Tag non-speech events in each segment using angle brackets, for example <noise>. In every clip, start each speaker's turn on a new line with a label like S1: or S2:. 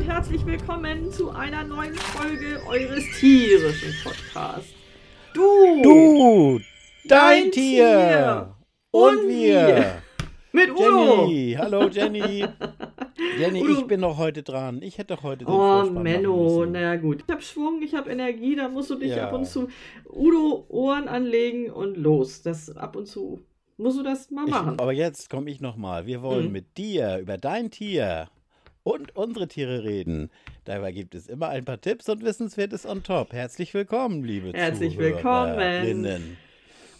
S1: und herzlich willkommen zu einer neuen Folge eures tierischen Podcasts. Du,
S2: Du, dein,
S1: Dein
S2: Tier.
S1: Tier.
S2: Und, wir.
S1: mit Udo.
S2: Jenny, hallo Jenny. <laughs> Jenny,
S1: Udo.
S2: ich bin doch heute dran. Ich hätte doch heute den
S1: Oh,
S2: Vorspann
S1: Menno, na gut. Ich hab Schwung, ich hab Energie, da musst du dich
S2: Ja.
S1: ab und zu Udo Ohren anlegen und los. Das ab und zu musst du das mal
S2: Ich,
S1: machen.
S2: aber jetzt komme ich nochmal. Wir wollen
S1: Mhm.
S2: mit dir über dein Tier und unsere Tiere reden. Dabei gibt es immer ein paar Tipps und Wissenswertes on top. Herzlich willkommen, liebe
S1: Herzlich willkommen.
S2: Zuhörerinnen.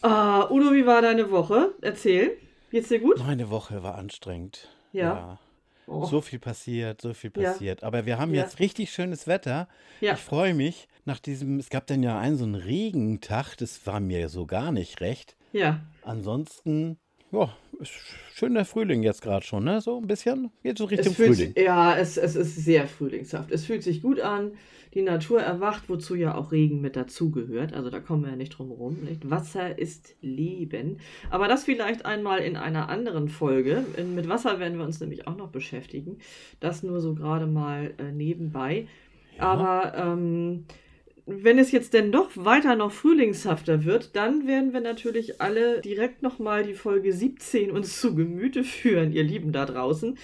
S1: Ah, Udo, wie war deine Woche? Erzähl. Geht's dir gut?
S2: Meine Woche war anstrengend.
S1: Ja. Oh.
S2: So viel passiert, so viel
S1: Ja.
S2: passiert. Aber wir haben
S1: Ja.
S2: jetzt richtig schönes Wetter.
S1: Ja.
S2: Ich freue mich nach diesem, es gab dann ja einen so einen Regentag, das war mir so gar nicht recht.
S1: Ja.
S2: Ansonsten, ja, ist schöner Frühling jetzt gerade schon, ne? So ein bisschen. Geht so Richtung
S1: fühlt,
S2: Frühling.
S1: ja, es, es ist sehr frühlingshaft. Es fühlt sich gut an. Die Natur erwacht, wozu ja auch Regen mit dazugehört. Also da kommen wir ja nicht drum herum. Nicht? Wasser ist Leben. Aber das vielleicht einmal in einer anderen Folge. In, mit Wasser werden wir uns nämlich auch noch beschäftigen. Das nur so gerade mal äh, nebenbei. Aber ähm, wenn es jetzt denn doch weiter noch frühlingshafter wird, dann werden wir natürlich alle direkt nochmal die Folge 17 uns zu Gemüte führen, ihr Lieben da draußen,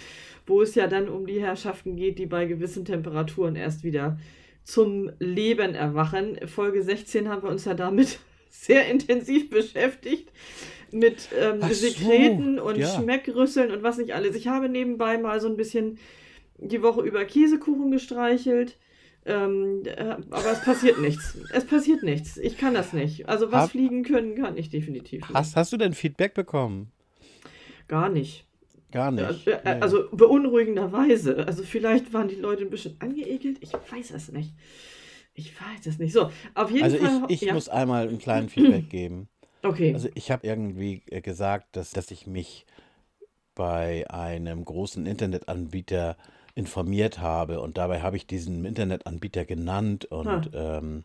S1: wo es ja dann um die Herrschaften geht, die bei gewissen Temperaturen erst wieder zum Leben erwachen. Folge 16 haben wir uns ja damit <laughs> sehr intensiv beschäftigt. Mit ähm,
S2: so,
S1: Sekreten und
S2: ja.
S1: Schmeckrüsseln und was nicht alles. Ich habe nebenbei mal so ein bisschen die Woche über Käsekuchen gestreichelt. Ähm, äh, aber es passiert nichts. Es passiert nichts. Ich kann das nicht. Also was
S2: Hab-
S1: fliegen können, kann ich definitiv nicht.
S2: Hast, hast du denn Feedback bekommen?
S1: Gar nicht.
S2: Gar nicht.
S1: Äh, äh,
S2: Nee.
S1: Also beunruhigenderweise. Also vielleicht waren die Leute ein bisschen angeekelt. Ich weiß es nicht. Ich weiß es nicht. So, auf jeden
S2: also
S1: Fall.
S2: ich, ich
S1: ja.
S2: muss einmal einen kleinen Feedback <clears throat> geben.
S1: Okay.
S2: Also ich habe irgendwie äh, gesagt, dass, dass ich mich bei einem großen Internetanbieter informiert habe und dabei habe ich diesen Internetanbieter genannt und ähm,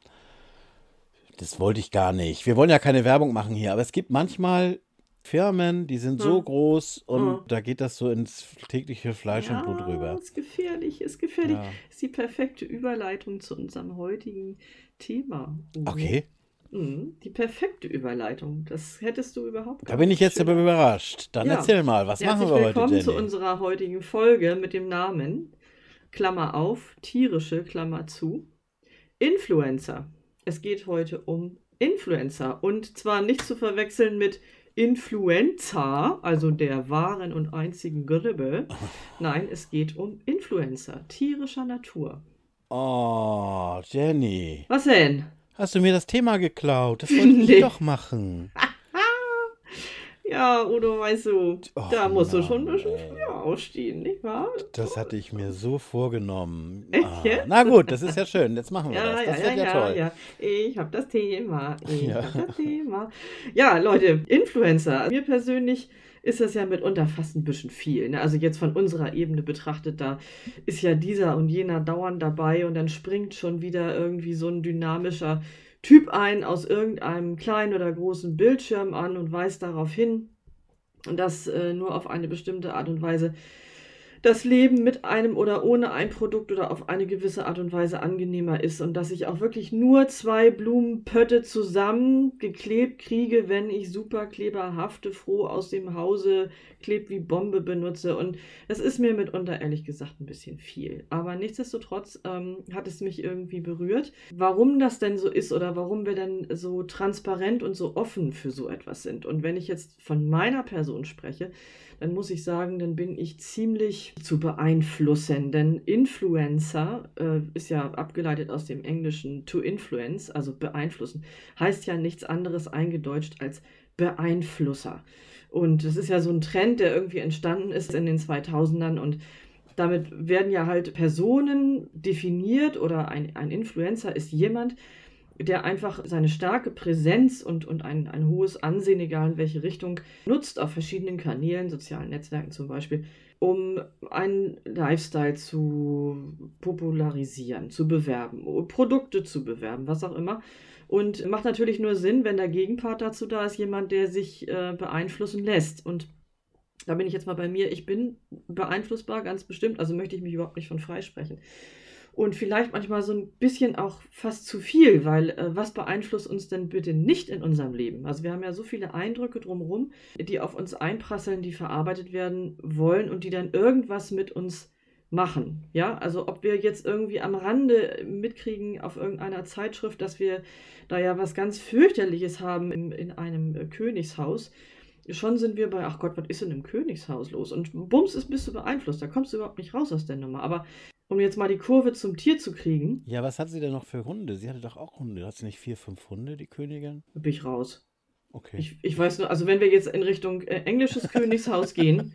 S2: das wollte ich gar nicht. Wir wollen ja keine Werbung machen hier, aber es gibt manchmal Firmen, die sind so
S1: Hm.
S2: groß und
S1: Hm.
S2: da geht das so ins tägliche Fleisch und Blut rüber.
S1: Ist gefährlich, ist gefährlich.
S2: Ja.
S1: Ist die perfekte Überleitung zu unserem heutigen Thema.
S2: Okay,
S1: Die perfekte Überleitung. Das hättest du überhaupt
S2: da bin ich jetzt aber überrascht. Dann
S1: Ja.
S2: erzähl mal, was
S1: Herzlich
S2: machen wir heute,
S1: willkommen
S2: Jenny?
S1: zu unserer heutigen Folge mit dem Namen, Klammer auf, tierische, Klammer zu, Influencer. Es geht heute um Influencer und zwar nicht zu verwechseln mit Influenza, also der wahren und einzigen Grippe. <laughs> Nein, es geht um Influencer, tierischer Natur.
S2: Oh, Jenny.
S1: Was denn?
S2: Hast du mir das Thema geklaut? Das wollte <laughs> ich
S1: Nee.
S2: doch machen. <laughs>
S1: Ja, Udo, weißt du,
S2: Och,
S1: da musst du schon ein
S2: Mann,
S1: bisschen früher aufstehen, nicht wahr?
S2: Das hatte ich mir so vorgenommen. <laughs>
S1: Echt
S2: Ah, na gut, das ist ja schön. Jetzt machen wir
S1: Ja,
S2: das. Das
S1: ja,
S2: wird ja,
S1: ja,
S2: toll.
S1: ja. Ich habe das Thema. Ich
S2: Ja.
S1: habe das Thema. Ja, Leute, Influencer. Mir persönlich ist das ja mitunter fast ein bisschen viel. Ne? Also jetzt von unserer Ebene betrachtet, da ist ja dieser und jener dauernd dabei und dann springt schon wieder irgendwie so ein dynamischer Typ ein aus irgendeinem kleinen oder großen Bildschirm an und weist darauf hin, dass äh, nur auf eine bestimmte Art und Weise das Leben mit einem oder ohne ein Produkt oder auf eine gewisse Art und Weise angenehmer ist und dass ich auch wirklich nur zwei Blumenpötte zusammengeklebt kriege, wenn ich Superkleberhafte froh aus dem Hause klebt wie Bombe benutze. Und das ist mir mitunter ehrlich gesagt ein bisschen viel. Aber nichtsdestotrotz ähm, hat es mich irgendwie berührt, warum das denn so ist oder warum wir denn so transparent und so offen für so etwas sind. Und wenn ich jetzt von meiner Person spreche, dann muss ich sagen, dann bin ich ziemlich zu beeinflussen. Denn Influencer äh, ist ja abgeleitet aus dem Englischen to influence, also beeinflussen, heißt ja nichts anderes eingedeutscht als Beeinflusser. Und das ist ja so ein Trend, der irgendwie entstanden ist in den 2000ern und damit werden ja halt Personen definiert oder ein, ein Influencer ist jemand, der einfach seine starke Präsenz und, und ein, ein hohes Ansehen, egal in welche Richtung, nutzt auf verschiedenen Kanälen, sozialen Netzwerken zum Beispiel, um einen Lifestyle zu popularisieren, zu bewerben, Produkte zu bewerben, was auch immer. Und macht natürlich nur Sinn, wenn der Gegenpart dazu da ist, jemand, der sich äh, beeinflussen lässt. Und Da bin ich jetzt mal bei mir. Ich bin beeinflussbar, ganz bestimmt. Also möchte ich mich überhaupt nicht von freisprechen. Und vielleicht manchmal so ein bisschen auch fast zu viel, weil äh, was beeinflusst uns denn bitte nicht in unserem Leben? Also wir haben ja so viele Eindrücke drumherum, die auf uns einprasseln, die verarbeitet werden wollen und die dann irgendwas mit uns machen. Ja, also ob wir jetzt irgendwie am Rande mitkriegen auf irgendeiner Zeitschrift, dass wir da ja was ganz fürchterliches haben in, in einem äh, Königshaus schon sind wir bei, ach Gott, was ist denn im Königshaus los? Und bums ist bist du beeinflusst, da kommst du überhaupt nicht raus aus der Nummer. Aber um jetzt mal die Kurve zum Tier zu kriegen.
S2: Ja, was hat sie denn noch für Hunde? Sie hatte doch auch Hunde. Hat sie nicht vier, fünf Hunde, die Königin?
S1: Bin ich raus.
S2: Okay.
S1: Ich, ich weiß nur, also wenn wir jetzt in Richtung äh, englisches <laughs> Königshaus gehen,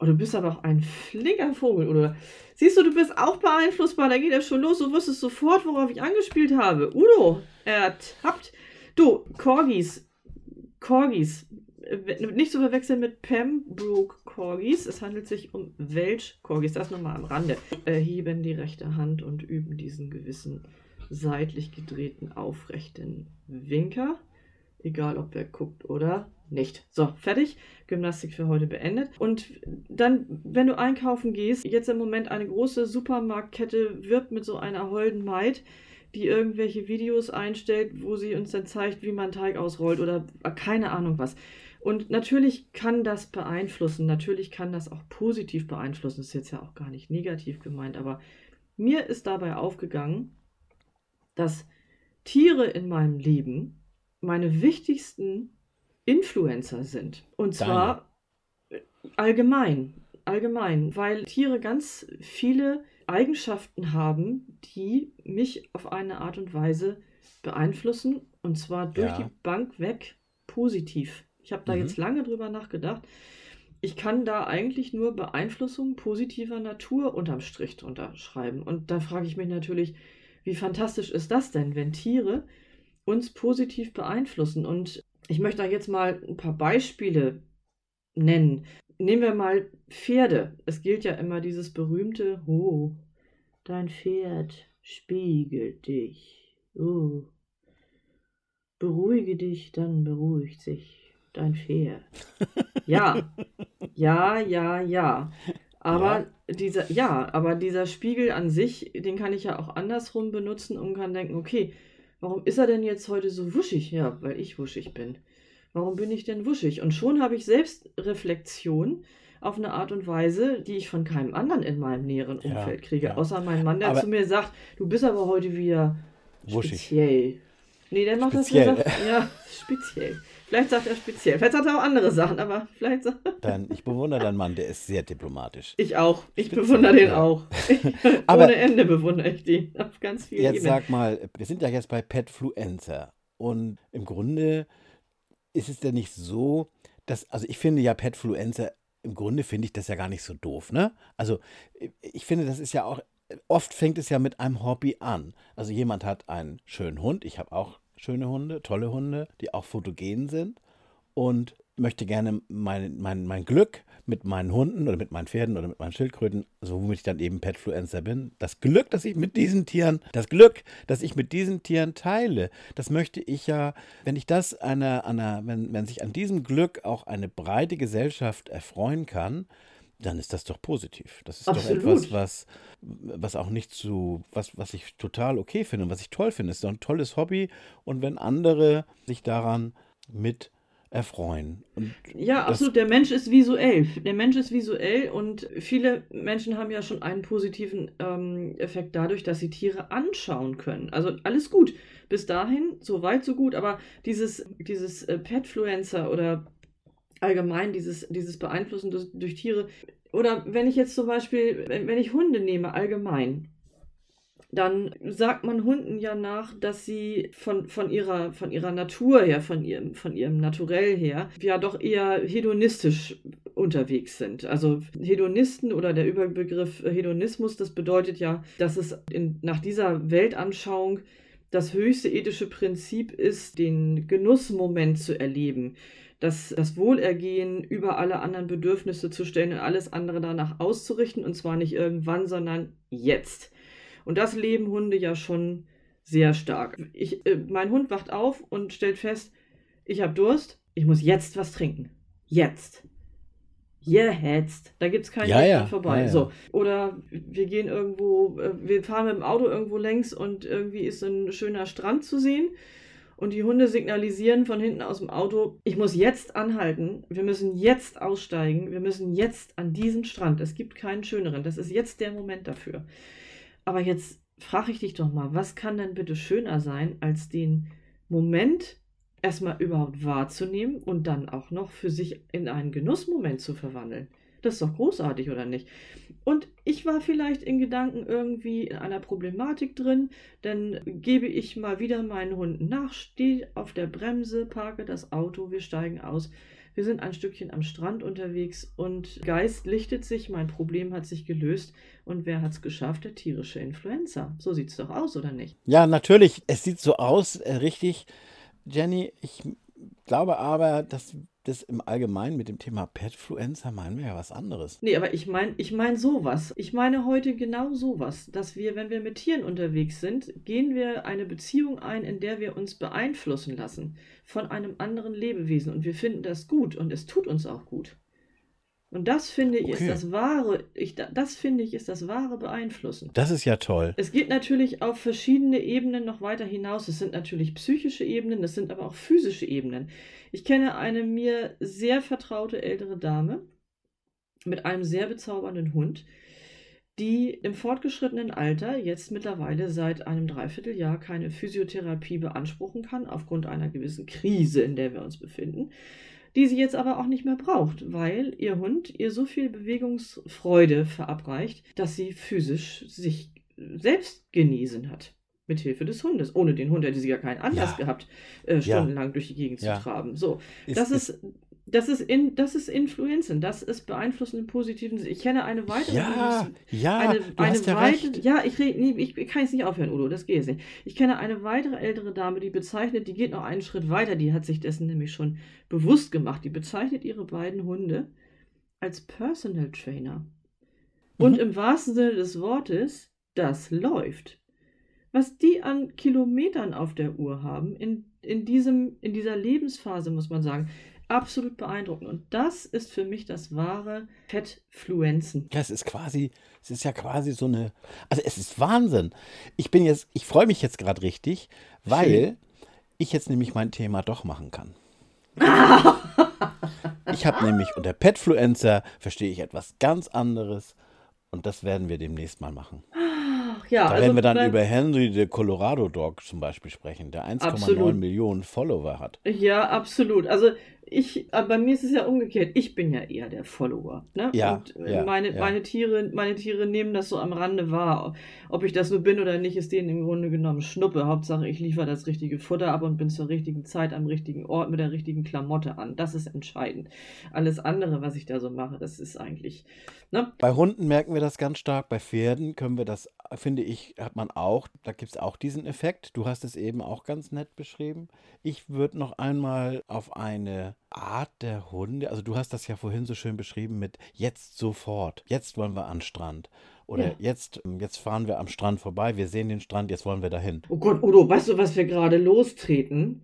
S1: oh, du bist aber auch ein flinker Vogel, oder? Siehst du, du bist auch beeinflussbar, da geht er schon los, du wusstest sofort, worauf ich angespielt habe. Udo, ertappt. Du, Corgis, Corgis, nicht zu verwechseln mit Pembroke Corgis. Es handelt sich um Welsh Corgis. Das nochmal am Rande. Erheben die rechte Hand und üben diesen gewissen seitlich gedrehten aufrechten Winker. Egal, ob wer guckt oder nicht. So, fertig. Gymnastik für heute beendet. Und dann, wenn du einkaufen gehst, jetzt im Moment eine große Supermarktkette wirbt mit so einer holden Maid, die irgendwelche Videos einstellt, wo sie uns dann zeigt, wie man Teig ausrollt oder keine Ahnung was. Und natürlich kann das beeinflussen, natürlich kann das auch positiv beeinflussen, das ist jetzt ja auch gar nicht negativ gemeint, aber mir ist dabei aufgegangen, dass Tiere in meinem Leben meine wichtigsten Influencer sind. Und zwar Deine. allgemein, allgemein, weil Tiere ganz viele Eigenschaften haben, die mich auf eine Art und Weise beeinflussen, und zwar durch ja. die Bank weg positiv. Ich habe da mhm. jetzt lange drüber nachgedacht. Ich kann da eigentlich nur Beeinflussung positiver Natur unterm Strich drunter schreiben. Und da frage ich mich natürlich, wie fantastisch ist das denn, wenn Tiere uns positiv beeinflussen? Und ich möchte da jetzt mal ein paar Beispiele nennen. Nehmen wir mal Pferde. Es gilt ja immer dieses berühmte, oh, dein Pferd spiegelt dich. Oh, beruhige dich, dann beruhigt sich dein Pferd. Ja, <laughs> ja, ja, ja. Aber ja. dieser, ja, aber dieser Spiegel an sich, den kann ich ja auch andersrum benutzen und kann denken, okay, warum ist er denn jetzt heute so wuschig? Ja, weil ich wuschig bin. Warum bin ich denn wuschig? Und schon habe ich Selbstreflexion auf eine Art und Weise, die ich von keinem anderen in meinem näheren Umfeld ja, kriege. Ja. Außer mein Mann, der aber zu mir sagt, du bist aber heute wieder wuschig. speziell. Nee, der macht speziell. das ja, <laughs> ja speziell. Vielleicht sagt er speziell. Vielleicht sagt er auch andere Sachen, aber vielleicht sagt
S2: Dann, ich bewundere deinen Mann, der ist sehr diplomatisch.
S1: Ich auch. Ich speziell, bewundere den ja. auch. <laughs> aber Ohne Ende bewundere ich den. Auf ganz vielen
S2: Jetzt Ebenen. sag mal, wir sind ja jetzt bei Petfluencer. Und im Grunde ist es ja nicht so, dass, also ich finde ja Petfluencer, im Grunde finde ich das ja gar nicht so doof, ne? Also ich finde, das ist ja auch, oft fängt es ja mit einem Hobby an. Also jemand hat einen schönen Hund, ich habe auch schöne Hunde, tolle Hunde, die auch fotogen sind und möchte gerne mein, mein, mein Glück mit meinen Hunden oder mit meinen Pferden oder mit meinen Schildkröten, also womit ich dann eben Petfluencer bin, das Glück, das ich mit diesen Tieren, das Glück, das ich mit diesen Tieren teile, das möchte ich ja, wenn ich das einer, einer wenn, wenn sich an diesem Glück auch eine breite Gesellschaft erfreuen kann, dann ist das doch positiv. Das ist Absolut. doch etwas, was, was auch nicht zu, was, was ich total okay finde und was ich toll finde. Es ist doch ein tolles Hobby und wenn andere sich daran mit erfreuen. Und
S1: ja, absolut. Der Mensch ist visuell. Der Mensch ist visuell und viele Menschen haben ja schon einen positiven ähm, Effekt dadurch, dass sie Tiere anschauen können. Also alles gut. Bis dahin, so weit, so gut. Aber dieses, dieses äh, Petfluencer oder allgemein dieses, dieses Beeinflussen durch, durch Tiere. Oder wenn ich jetzt zum Beispiel, wenn, ich Hunde nehme, allgemein, dann sagt man Hunden ja nach, dass sie von, von, ihrer, von ihrer Natur her, von ihrem, von ihrem Naturell her, ja doch eher hedonistisch unterwegs sind. Also Hedonisten oder der Überbegriff Hedonismus, das bedeutet ja, dass es in, nach dieser Weltanschauung das höchste ethische Prinzip ist, den Genussmoment zu erleben das, das Wohlergehen über alle anderen Bedürfnisse zu stellen und alles andere danach auszurichten. Und zwar nicht irgendwann, sondern jetzt. Und das leben Hunde ja schon sehr stark. Ich, äh, mein Hund wacht auf und stellt fest, ich habe Durst, ich muss jetzt was trinken. Jetzt. gehetzt. Da gibt es keinen
S2: Ja,
S1: Weg
S2: ja,
S1: vorbei.
S2: ja, ja.
S1: So. Oder wir gehen irgendwo, äh, wir fahren mit dem Auto irgendwo längs und irgendwie ist ein schöner Strand zu sehen. Und die Hunde signalisieren von hinten aus dem Auto, ich muss jetzt anhalten, wir müssen jetzt aussteigen, wir müssen jetzt an diesen Strand. Es gibt keinen schöneren. Das ist jetzt der Moment dafür. Aber jetzt frage ich dich doch mal, was kann denn bitte schöner sein, als den Moment erstmal überhaupt wahrzunehmen und dann auch noch für sich in einen Genussmoment zu verwandeln? Das ist doch großartig, oder nicht? Und ich war vielleicht in Gedanken irgendwie in einer Problematik drin, dann gebe ich mal wieder meinen Hunden nach, stehe auf der Bremse, parke das Auto, wir steigen aus. Wir sind ein Stückchen am Strand unterwegs und Geist lichtet sich, mein Problem hat sich gelöst. Und wer hat es geschafft? Der tierische Influencer. So sieht es doch aus, oder nicht?
S2: Ja, natürlich. Es sieht so aus, äh, richtig, Jenny. Ich glaube aber, dass das im Allgemeinen mit dem Thema Petfluencer meinen wir ja was anderes.
S1: Nee, aber ich meine ich mein sowas. Ich meine heute genau sowas, dass wir, wenn wir mit Tieren unterwegs sind, gehen wir eine Beziehung ein, in der wir uns beeinflussen lassen von einem anderen Lebewesen und wir finden das gut und es tut uns auch gut. Und das finde ich
S2: Okay.
S1: ist das wahre, ich, das finde ich ist das wahre Beeinflussen.
S2: Das ist ja toll.
S1: Es geht natürlich auf verschiedene Ebenen noch weiter hinaus. Es sind natürlich psychische Ebenen, es sind aber auch physische Ebenen. Ich kenne eine mir sehr vertraute ältere Dame mit einem sehr bezaubernden Hund, die im fortgeschrittenen Alter jetzt mittlerweile seit einem Dreivierteljahr keine Physiotherapie beanspruchen kann, aufgrund einer gewissen Krise, in der wir uns befinden, die sie jetzt aber auch nicht mehr braucht, weil ihr Hund ihr so viel Bewegungsfreude verabreicht, dass sie physisch sich selbst genesen hat. Mit Hilfe des Hundes. Ohne den Hund hätte sie ja keinen Anlass
S2: Ja.
S1: gehabt, äh, stundenlang durch die Gegend
S2: Ja.
S1: zu traben. So,
S2: Ist-
S1: das ist, das ist, in, das ist Influenzen, das ist beeinflussen im positiven Sinne. Ich kenne eine weitere.
S2: Ja, ja,
S1: eine,
S2: du
S1: eine
S2: hast ja
S1: weitere,
S2: recht.
S1: ja, ich, nee, ich kann jetzt nicht aufhören, Udo, das geht jetzt nicht. Ich kenne eine weitere ältere Dame, die bezeichnet, die geht noch einen Schritt weiter, die hat sich dessen nämlich schon bewusst gemacht. Die bezeichnet ihre beiden Hunde als Personal Trainer. Und
S2: Mhm.
S1: im wahrsten Sinne des Wortes, das läuft. Was die an Kilometern auf der Uhr haben, in, in, diesem, in dieser Lebensphase, muss man sagen, absolut beeindruckend. Und das ist für mich das wahre Fettfluenzen.
S2: Ja, es ist quasi, es ist ja quasi so eine, also es ist Wahnsinn. Ich bin jetzt, ich freue mich jetzt gerade richtig, weil
S1: Schön.
S2: ich jetzt nämlich mein Thema doch machen kann. <laughs> Ich habe nämlich unter Petfluencer verstehe ich etwas ganz anderes und das werden wir demnächst mal machen.
S1: Ach ja,
S2: Da
S1: also
S2: werden wir dann über Henry the Colorado Dog zum Beispiel sprechen, der 1,9
S1: Absolut.
S2: Millionen Follower hat.
S1: Ja, absolut. Also ich, aber bei mir ist es ja umgekehrt. Ich bin ja eher der Follower. Ne?
S2: Ja,
S1: Und äh,
S2: ja,
S1: meine,
S2: ja.
S1: meine, Tiere, meine Tiere nehmen das so am Rande wahr. Ob ich das nur bin oder nicht, ist denen im Grunde genommen Schnuppe. Hauptsache, ich liefere das richtige Futter ab und bin zur richtigen Zeit am richtigen Ort mit der richtigen Klamotte an. Das ist entscheidend. Alles andere, was ich da so mache, das ist eigentlich. Ne?
S2: Bei Hunden merken wir das ganz stark, bei Pferden können wir das, finde ich, hat man auch, da gibt es auch diesen Effekt. Du hast es eben auch ganz nett beschrieben. Ich würde noch einmal auf eine Art der Hunde, also du hast das ja vorhin so schön beschrieben mit jetzt sofort, jetzt wollen wir an den Strand. Oder
S1: Ja.
S2: jetzt, jetzt fahren wir am Strand vorbei, wir sehen den Strand, jetzt wollen wir dahin.
S1: Oh Gott, Udo, weißt du, was wir gerade lostreten?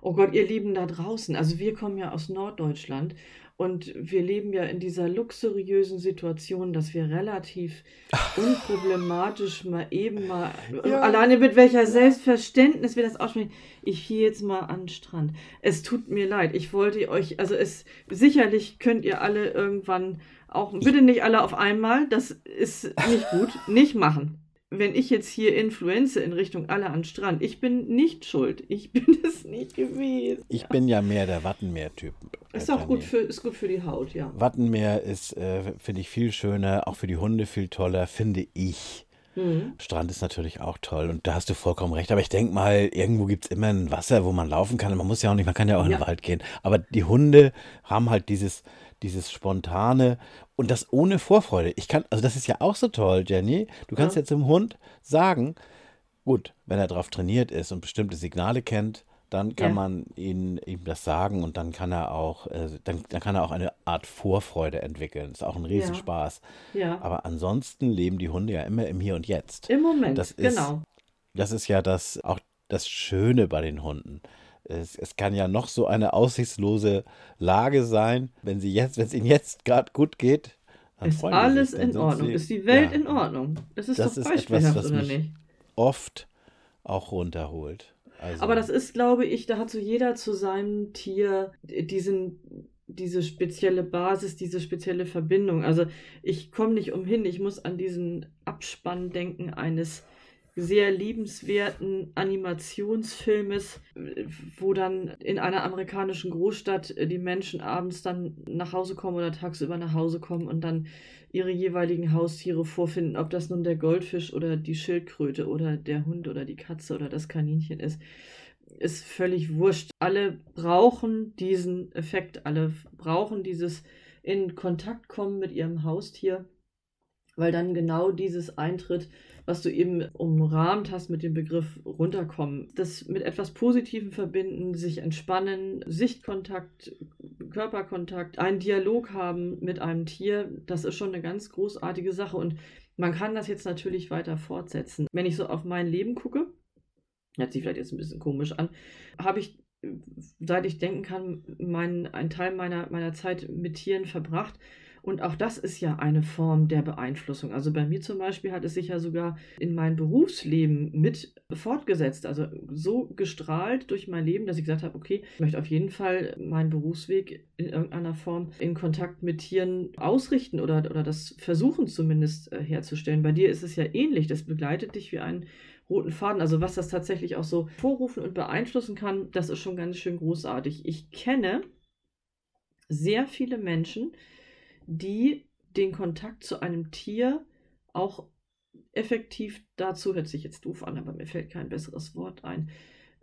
S1: Oh Gott, ihr Lieben da draußen. Also wir kommen ja aus Norddeutschland und wir leben ja in dieser luxuriösen Situation, dass wir relativ <laughs> unproblematisch mal eben mal,
S2: Ja.
S1: alleine mit welcher Selbstverständnis wir das aussprechen. Ich gehe jetzt mal an den Strand. Es tut mir leid. Ich wollte euch, also es, sicherlich könnt ihr alle irgendwann auch, bitte nicht alle auf einmal, das ist nicht gut, nicht machen wenn ich jetzt hier influenze in Richtung alle an Strand, ich bin nicht schuld. Ich <laughs> bin es nicht gewesen.
S2: Ich bin ja mehr der Wattenmeer-Typ.
S1: Ist auch gut für, ist gut für die Haut, ja.
S2: Wattenmeer ist, äh, finde ich, viel schöner, auch für die Hunde viel toller, finde ich.
S1: Mhm.
S2: Strand ist natürlich auch toll und da hast du vollkommen recht. Aber ich denke mal, irgendwo gibt es immer ein Wasser, wo man laufen kann. Man muss ja auch nicht, man kann ja auch in den
S1: Ja.
S2: Wald gehen. Aber die Hunde haben halt dieses, dieses Spontane und das ohne Vorfreude. Ich kann, also das ist ja auch so toll, Jenny. Du kannst
S1: Ja.
S2: jetzt dem Hund sagen, gut, wenn er darauf trainiert ist und bestimmte Signale kennt, dann kann
S1: Ja.
S2: man ihn, ihm das sagen und dann kann er auch, äh, dann, dann kann er auch eine Art Vorfreude entwickeln. Das ist auch ein Riesenspaß.
S1: Ja.
S2: Aber ansonsten leben die Hunde ja immer im Hier und Jetzt.
S1: Im Moment,
S2: Das ist-
S1: genau.
S2: Das ist ja das auch das Schöne bei den Hunden. Es, es kann ja noch so eine aussichtslose Lage sein. Wenn sie jetzt, wenn es ihnen jetzt gerade gut geht,
S1: dann ist alles sich, in Ordnung. Sie, ist die Welt ja, in Ordnung? Das ist das doch ist etwas, was mich nicht?
S2: oft auch runterholt.
S1: Also, Aber das ist, glaube ich, da hat so jeder zu seinem Tier diesen, diese spezielle Basis, diese spezielle Verbindung. Also ich komme nicht umhin, ich muss an diesen Abspann denken eines sehr liebenswerten Animationsfilmes, wo dann in einer amerikanischen Großstadt die Menschen abends dann nach Hause kommen oder tagsüber nach Hause kommen und dann ihre jeweiligen Haustiere vorfinden, ob das nun der Goldfisch oder die Schildkröte oder der Hund oder die Katze oder das Kaninchen ist. Ist völlig wurscht. Alle brauchen diesen Effekt, alle brauchen dieses in Kontakt kommen mit ihrem Haustier, weil dann genau dieses eintritt, was du eben umrahmt hast mit dem Begriff runterkommen. Das mit etwas Positivem verbinden, sich entspannen, Sichtkontakt, Körperkontakt, einen Dialog haben mit einem Tier, das ist schon eine ganz großartige Sache und man kann das jetzt natürlich weiter fortsetzen. Wenn ich so auf mein Leben gucke, hört sich vielleicht jetzt ein bisschen komisch an, habe ich seit ich denken kann, mein, einen Teil meiner, meiner Zeit mit Tieren verbracht und auch das ist ja eine Form der Beeinflussung. Also bei mir zum Beispiel hat es sich ja sogar in mein Berufsleben mit fortgesetzt. Also so gestrahlt durch mein Leben, dass ich gesagt habe, okay, ich möchte auf jeden Fall meinen Berufsweg in irgendeiner Form in Kontakt mit Tieren ausrichten oder, oder das versuchen zumindest äh, herzustellen. Bei dir ist es ja ähnlich. Das begleitet dich wie einen roten Faden. Also was das tatsächlich auch so vorrufen und beeinflussen kann, das ist schon ganz schön großartig. Ich kenne sehr viele Menschen, die den Kontakt zu einem Tier auch effektiv dazu, hört sich jetzt doof an, aber mir fällt kein besseres Wort ein,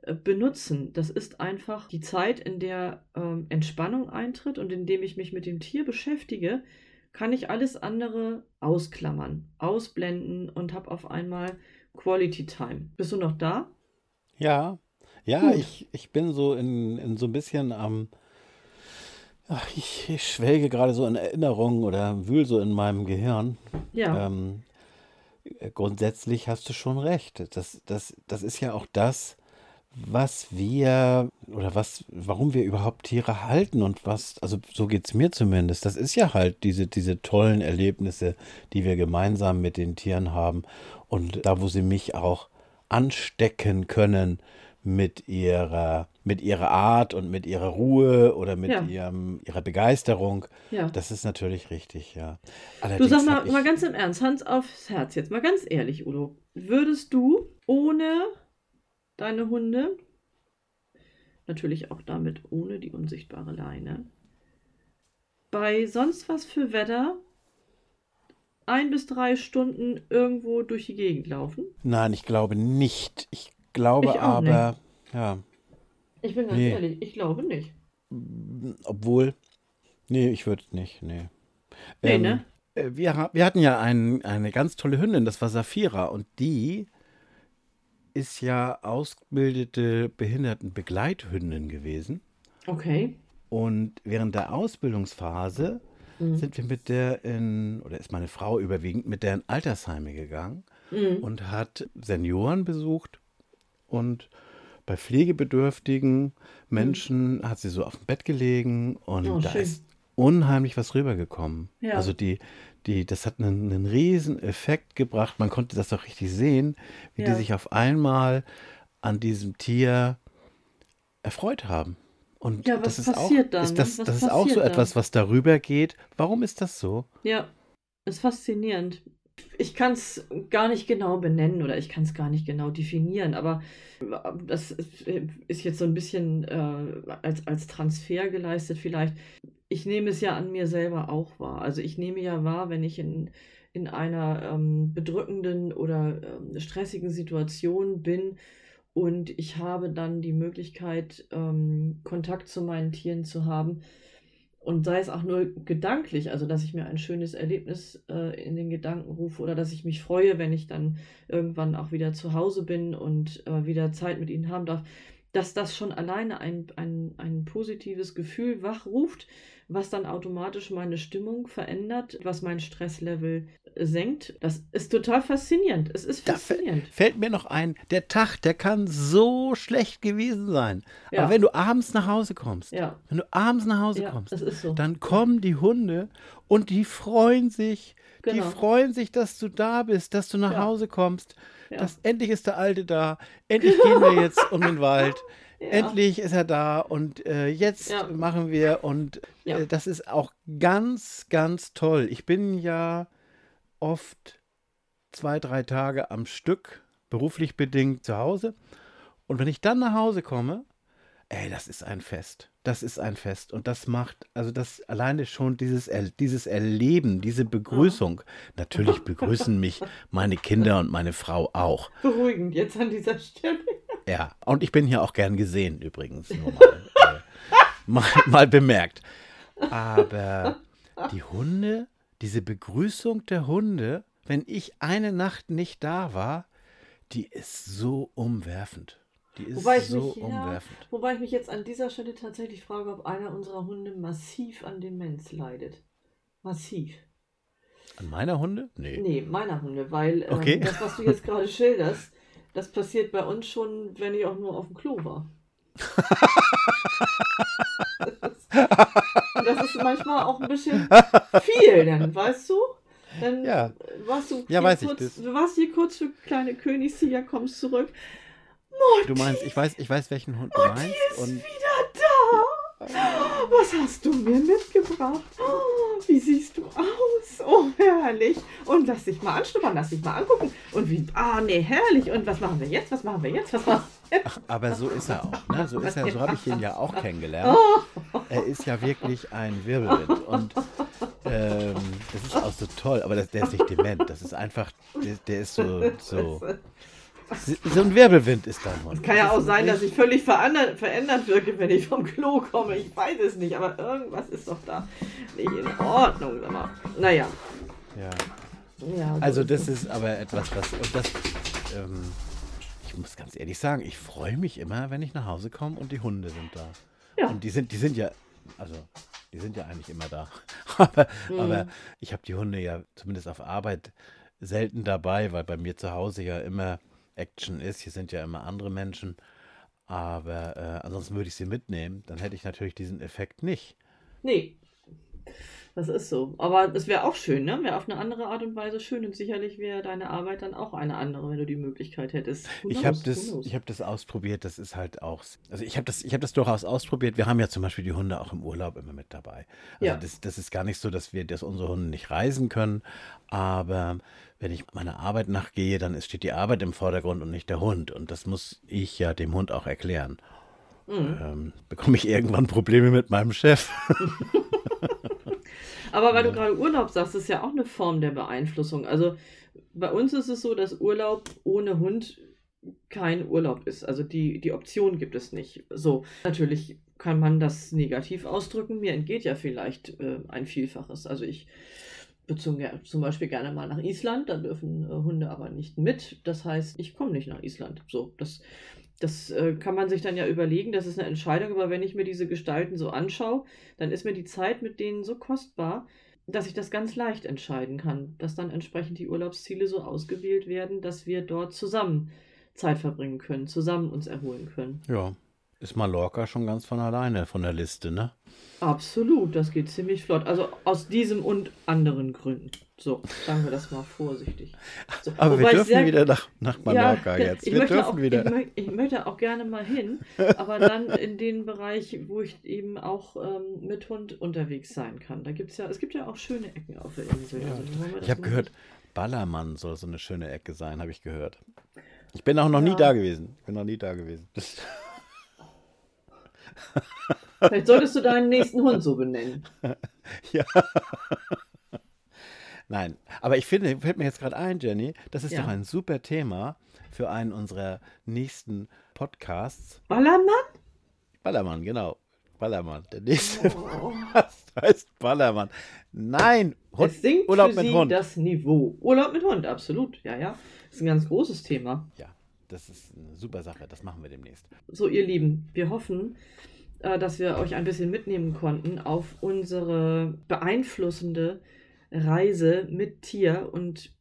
S1: äh, benutzen. Das ist einfach die Zeit, in der ähm, Entspannung eintritt und indem ich mich mit dem Tier beschäftige, kann ich alles andere ausklammern, ausblenden und habe auf einmal Quality Time. Bist du noch da?
S2: Ja, ja, ich, ich bin so in, in so ein bisschen am Ach, ich, ich schwelge gerade so in Erinnerungen oder wühl so in meinem Gehirn.
S1: Ja.
S2: Ähm, äh, grundsätzlich hast du schon recht. Das, das, das ist ja auch das, was wir oder was, warum wir überhaupt Tiere halten und was, also so geht es mir zumindest. Das ist ja halt diese, diese tollen Erlebnisse, die wir gemeinsam mit den Tieren haben. Und da, wo sie mich auch anstecken können mit ihrer mit ihrer Art und mit ihrer Ruhe oder mit ja. ihrem, ihrer Begeisterung. Ja. Das ist natürlich richtig, ja.
S1: Allerdings du sag mal, mal ganz im Ernst, Hans aufs Herz jetzt, mal ganz ehrlich, Udo. Würdest du ohne deine Hunde, natürlich auch damit ohne die unsichtbare Leine, bei sonst was für Wetter ein bis drei Stunden irgendwo durch die Gegend laufen?
S2: Nein, ich glaube nicht. Ich glaube ich aber, nicht. ja.
S1: Ich bin ganz nee. ehrlich, ich glaube nicht.
S2: Obwohl, nee, ich würde nicht, nee. Nee, ähm, ne? Äh, wir, wir hatten ja ein, eine ganz tolle Hündin, das war Safira, und die ist ja ausgebildete Behindertenbegleithündin gewesen.
S1: Okay.
S2: Und während der Ausbildungsphase mhm. sind wir mit der in, oder ist meine Frau überwiegend, mit der in Altersheime gegangen mhm. und hat Senioren besucht und bei pflegebedürftigen Menschen mhm. hat sie so auf dem Bett gelegen und oh, da schön. ist unheimlich was rübergekommen. Ja. Also die, die, das hat einen, einen riesen Effekt gebracht. Man konnte das auch richtig sehen, wie ja. die sich auf einmal an diesem Tier erfreut haben. Und ja, was das ist auch, dann? Ist das, das ist auch so dann? etwas, was darüber geht. Warum ist das so?
S1: Ja, ist faszinierend ich kann es gar nicht genau benennen oder ich kann es gar nicht genau definieren, aber das ist jetzt so ein bisschen äh, als, als Transfer geleistet vielleicht. Ich nehme es ja an mir selber auch wahr. Also ich nehme ja wahr, wenn ich in, in einer ähm, bedrückenden oder ähm, stressigen Situation bin und ich habe dann die Möglichkeit, ähm, Kontakt zu meinen Tieren zu haben, und sei es auch nur gedanklich, also dass ich mir ein schönes Erlebnis äh, in den Gedanken rufe oder dass ich mich freue, wenn ich dann irgendwann auch wieder zu Hause bin und äh, wieder Zeit mit ihnen haben darf. Dass das schon alleine ein, ein, ein positives Gefühl wachruft, was dann automatisch meine Stimmung verändert, was mein Stresslevel senkt. Das ist total faszinierend. Es ist faszinierend.
S2: Da fällt mir noch ein, der Tag, der kann so schlecht gewesen sein. Ja. Aber wenn du abends nach Hause kommst, ja. wenn du abends nach Hause ja, kommst, so. dann kommen die Hunde und die freuen sich. Genau. Die freuen sich, dass du da bist, dass du nach Hause kommst. Dass endlich ist der Alte da. Endlich gehen wir jetzt um den Wald. <laughs> Ja. Endlich ist er da und äh, jetzt ja. machen wir und ja. äh, das ist auch ganz, ganz toll. Ich bin ja oft zwei, drei Tage am Stück, beruflich bedingt zu Hause. Und wenn ich dann nach Hause komme, ey, das ist ein Fest. Das ist ein Fest. Und das macht, also das alleine schon dieses, dieses Erleben, diese Begrüßung. Natürlich <laughs> begrüßen mich meine Kinder und meine Frau auch.
S1: Beruhigend jetzt an dieser Stelle.
S2: Ja, und ich bin hier auch gern gesehen übrigens. Nur mal, äh, mal, <laughs> mal bemerkt. Aber die Hunde, diese Begrüßung der Hunde, wenn ich eine Nacht nicht da war, die ist so umwerfend. Die ist wobei so mich, umwerfend.
S1: Ja, wobei ich mich jetzt an dieser Stelle tatsächlich frage, ob einer unserer Hunde massiv an Demenz leidet. Massiv.
S2: An meiner Hunde? Nee.
S1: Nee, meiner Hunde, weil ähm, okay. das, was du jetzt gerade <laughs> schilderst, das passiert bei uns schon, wenn ich auch nur auf dem Klo war. Und <laughs> das ist manchmal auch ein bisschen viel, dann, weißt du? Dann
S2: ja.
S1: warst du,
S2: ja, weiß
S1: kurz,
S2: ich,
S1: du warst hier kurz für kleine Königssieger, kommst zurück.
S2: Morty, du meinst, ich weiß, ich weiß, welchen Hund du
S1: Morty
S2: meinst.
S1: ist und wieder da. Was hast du mir mitgebracht? wie siehst du aus? Oh, herrlich. Und lass dich mal anschnuppern, lass dich mal angucken. Und wie, ah, nee, herrlich. Und was machen wir jetzt? Was machen wir jetzt? Was machen wir jetzt?
S2: Aber so ist er auch. Ne? So ist er, so habe ich ihn ja auch kennengelernt. Oh. Er ist ja wirklich ein Wirbelwind. Und ähm, das ist auch so toll. Aber das, der ist nicht dement. Das ist einfach, der, der ist so, so so ein Wirbelwind ist da
S1: Es kann ja auch sein, dass ich völlig verändert, wirke, wenn ich vom Klo komme. Ich weiß es nicht, aber irgendwas ist doch da nicht in Ordnung. Aber, naja.
S2: Ja. ja so also das ist aber etwas, was... Und das, ähm, ich muss ganz ehrlich sagen, ich freue mich immer, wenn ich nach Hause komme und die Hunde sind da. Ja. Und die sind, die sind ja, also die sind ja eigentlich immer da. <laughs> aber, mhm. aber ich habe die Hunde ja zumindest auf Arbeit selten dabei, weil bei mir zu Hause ja immer Action ist. Hier sind ja immer andere Menschen. Aber äh, ansonsten würde ich sie mitnehmen. Dann hätte ich natürlich diesen Effekt nicht.
S1: Nee. Das ist so. Aber es wäre auch schön, ne? Wäre auf eine andere Art und Weise schön und sicherlich wäre deine Arbeit dann auch eine andere, wenn du die Möglichkeit hättest.
S2: Who ich habe das, hab das ausprobiert, das ist halt auch. Also ich habe das, hab das durchaus ausprobiert. Wir haben ja zum Beispiel die Hunde auch im Urlaub immer mit dabei. Also ja. das, das ist gar nicht so, dass wir, dass unsere Hunde nicht reisen können. Aber wenn ich meiner Arbeit nachgehe, dann steht die Arbeit im Vordergrund und nicht der Hund. Und das muss ich ja dem Hund auch erklären. Mhm. Ähm, bekomme ich irgendwann Probleme mit meinem Chef. <laughs>
S1: Aber weil ja. du gerade Urlaub sagst, ist ja auch eine Form der Beeinflussung. Also bei uns ist es so, dass Urlaub ohne Hund kein Urlaub ist. Also die, die Option gibt es nicht. So, natürlich kann man das negativ ausdrücken. Mir entgeht ja vielleicht äh, ein Vielfaches. Also ich zum, Beispiel gerne mal nach Island, da dürfen äh, Hunde aber nicht mit. Das heißt, ich komme nicht nach Island. So, das, das äh, kann man sich dann ja überlegen, das ist eine Entscheidung, aber wenn ich mir diese Gestalten so anschaue, dann ist mir die Zeit mit denen so kostbar, dass ich das ganz leicht entscheiden kann, dass dann entsprechend die Urlaubsziele so ausgewählt werden, dass wir dort zusammen Zeit verbringen können, zusammen uns erholen können.
S2: Ja, ist Mallorca schon ganz von alleine von der Liste, ne?
S1: Absolut, das geht ziemlich flott. Also aus diesem und anderen Gründen. So, sagen wir das mal vorsichtig. So,
S2: Aber wir dürfen sehr, wieder nach, nach Mallorca ja, <laughs> jetzt.
S1: Wir dürfen auch, wieder. Ich, möchte, ich möchte auch gerne mal hin, aber dann in den Bereich, wo ich eben auch ähm, mit Hund unterwegs sein kann. Da gibt's ja, es gibt ja auch schöne Ecken auf der Insel. Ja. Also,
S2: ich habe gehört, Ballermann soll so eine schöne Ecke sein, habe ich gehört. Ich bin auch noch ja. nie da gewesen. Ich bin noch nie da gewesen. <laughs>
S1: Vielleicht solltest du deinen nächsten Hund so benennen. <laughs>
S2: ja. Nein, aber ich finde, fällt mir jetzt gerade ein, Jenny, das ist ja. doch ein super Thema für einen unserer nächsten Podcasts.
S1: Ballermann?
S2: Ballermann, genau. Ballermann. Der nächste oh. Podcast <laughs> heißt Ballermann. Nein,
S1: Hund, es sinkt Urlaub für mit Sie Hund. das Niveau. Urlaub mit Hund, absolut. Ja, ja. Das ist ein ganz großes Thema.
S2: Ja. Das ist eine super Sache. Das machen wir demnächst.
S1: So, ihr Lieben, wir hoffen, äh, dass wir euch ein bisschen mitnehmen konnten auf unsere beeinflussende Reise mit Tier und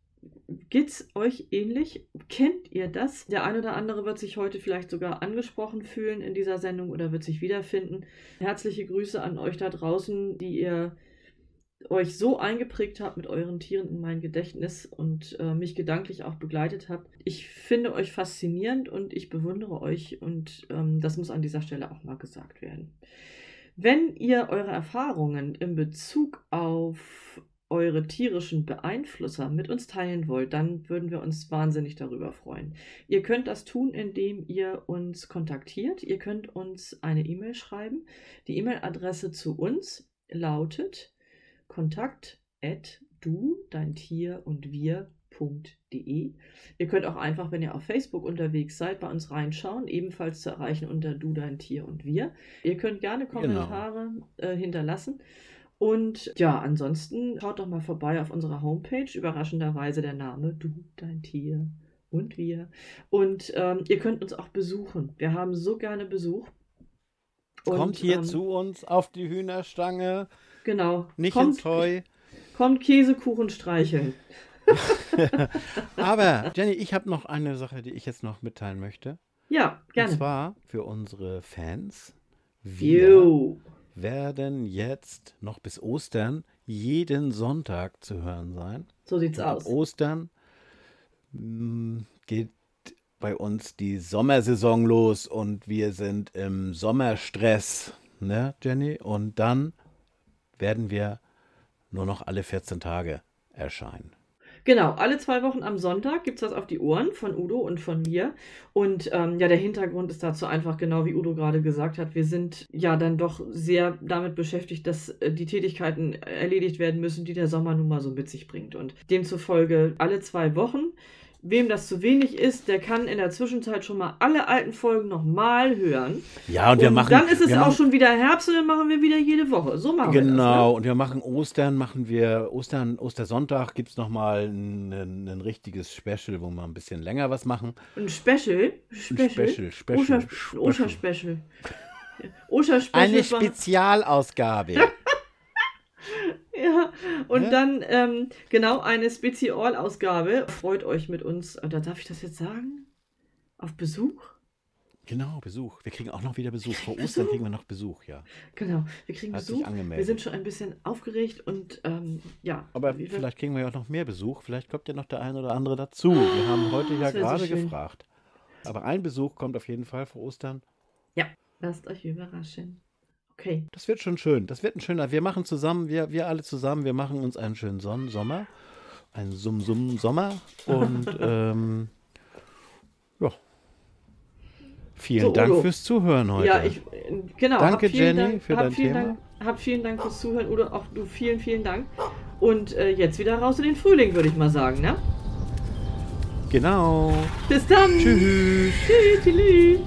S1: Geht's euch ähnlich? Kennt ihr das? Der ein oder andere wird sich heute vielleicht sogar angesprochen fühlen in dieser Sendung oder wird sich wiederfinden. Herzliche Grüße an euch da draußen, die ihr euch so eingeprägt habt mit euren Tieren in mein Gedächtnis und äh, mich gedanklich auch begleitet habt. Ich finde euch faszinierend und ich bewundere euch und ähm, das muss an dieser Stelle auch mal gesagt werden. Wenn ihr eure Erfahrungen in Bezug auf eure tierischen Beeinflusser mit uns teilen wollt, dann würden wir uns wahnsinnig darüber freuen. Ihr könnt das tun, indem ihr uns kontaktiert. Ihr könnt uns eine E-Mail schreiben. Die E-Mail-Adresse zu uns lautet kontakt du, dein Tier und wir.de. Ihr könnt auch einfach, wenn ihr auf Facebook unterwegs seid, bei uns reinschauen, ebenfalls zu erreichen unter du, dein Tier und wir. Ihr könnt gerne genau. Kommentare genau. äh, hinterlassen. Und ja, ansonsten schaut doch mal vorbei auf unserer Homepage. Überraschenderweise der Name Du, dein Tier und wir. Und ähm, ihr könnt uns auch besuchen. Wir haben so gerne Besuch.
S2: Und, kommt hier ähm, zu uns auf die Hühnerstange.
S1: Genau.
S2: Nicht kommt, ins Heu.
S1: Kommt Käsekuchen streicheln. <laughs>
S2: Aber Jenny, ich habe noch eine Sache, die ich jetzt noch mitteilen möchte.
S1: Ja, gerne.
S2: Und zwar für unsere Fans. Wir Yo werden jetzt noch bis Ostern jeden Sonntag zu hören sein.
S1: So sieht's aus.
S2: Ostern mm, geht bei uns die Sommersaison los und wir sind im Sommerstress, ne, Jenny? Und dann werden wir nur noch alle 14 Tage erscheinen.
S1: Genau, alle zwei Wochen am Sonntag gibt es was auf die Ohren von Udo und von mir. Und ähm, ja, der Hintergrund ist dazu einfach genau, wie Udo gerade gesagt hat. Wir sind ja dann doch sehr damit beschäftigt, dass äh, die Tätigkeiten erledigt werden müssen, die der Sommer nun mal so mit sich bringt. Und demzufolge alle zwei Wochen Wem das zu wenig ist, der kann in der Zwischenzeit schon mal alle alten Folgen nochmal hören.
S2: Ja, und wir und machen.
S1: Dann ist es auch schon wieder Herbst und dann machen wir wieder jede Woche. So machen
S2: genau, wir
S1: das.
S2: Genau, ne? und wir machen Ostern, machen wir Ostern, Ostersonntag gibt es nochmal ein, ein, ein, richtiges Special, wo wir ein bisschen länger was machen.
S1: Ein Special?
S2: Special? Ein Special, Special.
S1: Oscher-Special. Oscher-Special.
S2: Eine Spezialausgabe. <laughs> <laughs>
S1: Ja, und ja? dann ähm, genau eine Spezialausgabe. Freut euch mit uns, oder darf ich das jetzt sagen? Auf Besuch?
S2: Genau, Besuch. Wir kriegen auch noch wieder Besuch. Vor Ostern kriegen wir noch Besuch, ja.
S1: Genau, wir kriegen Hat Besuch. Wir sind schon ein bisschen aufgeregt und ähm, ja.
S2: Aber vielleicht kriegen wir ja auch noch mehr Besuch. Vielleicht kommt ja noch der ein oder andere dazu. Wir haben heute ja gerade so gefragt. Aber ein Besuch kommt auf jeden Fall vor Ostern.
S1: Ja, lasst euch überraschen. Okay.
S2: Das wird schon schön. Das wird ein schöner. Wir machen zusammen, wir, wir alle zusammen, wir machen uns einen schönen Son Sommer. Einen Summ-Summ-Sommer. Und <laughs> ähm, ja. Vielen so, Dank Udo. fürs Zuhören heute.
S1: Ja, ich, genau.
S2: Danke, Jenny,
S1: Dank,
S2: für dein Thema.
S1: Dank, hab vielen Dank fürs Zuhören, Udo. Auch du vielen, vielen Dank. Und äh, jetzt wieder raus in den Frühling, würde ich mal sagen, ne?
S2: Genau.
S1: Bis dann.
S2: Tschüss.
S1: Tschüss.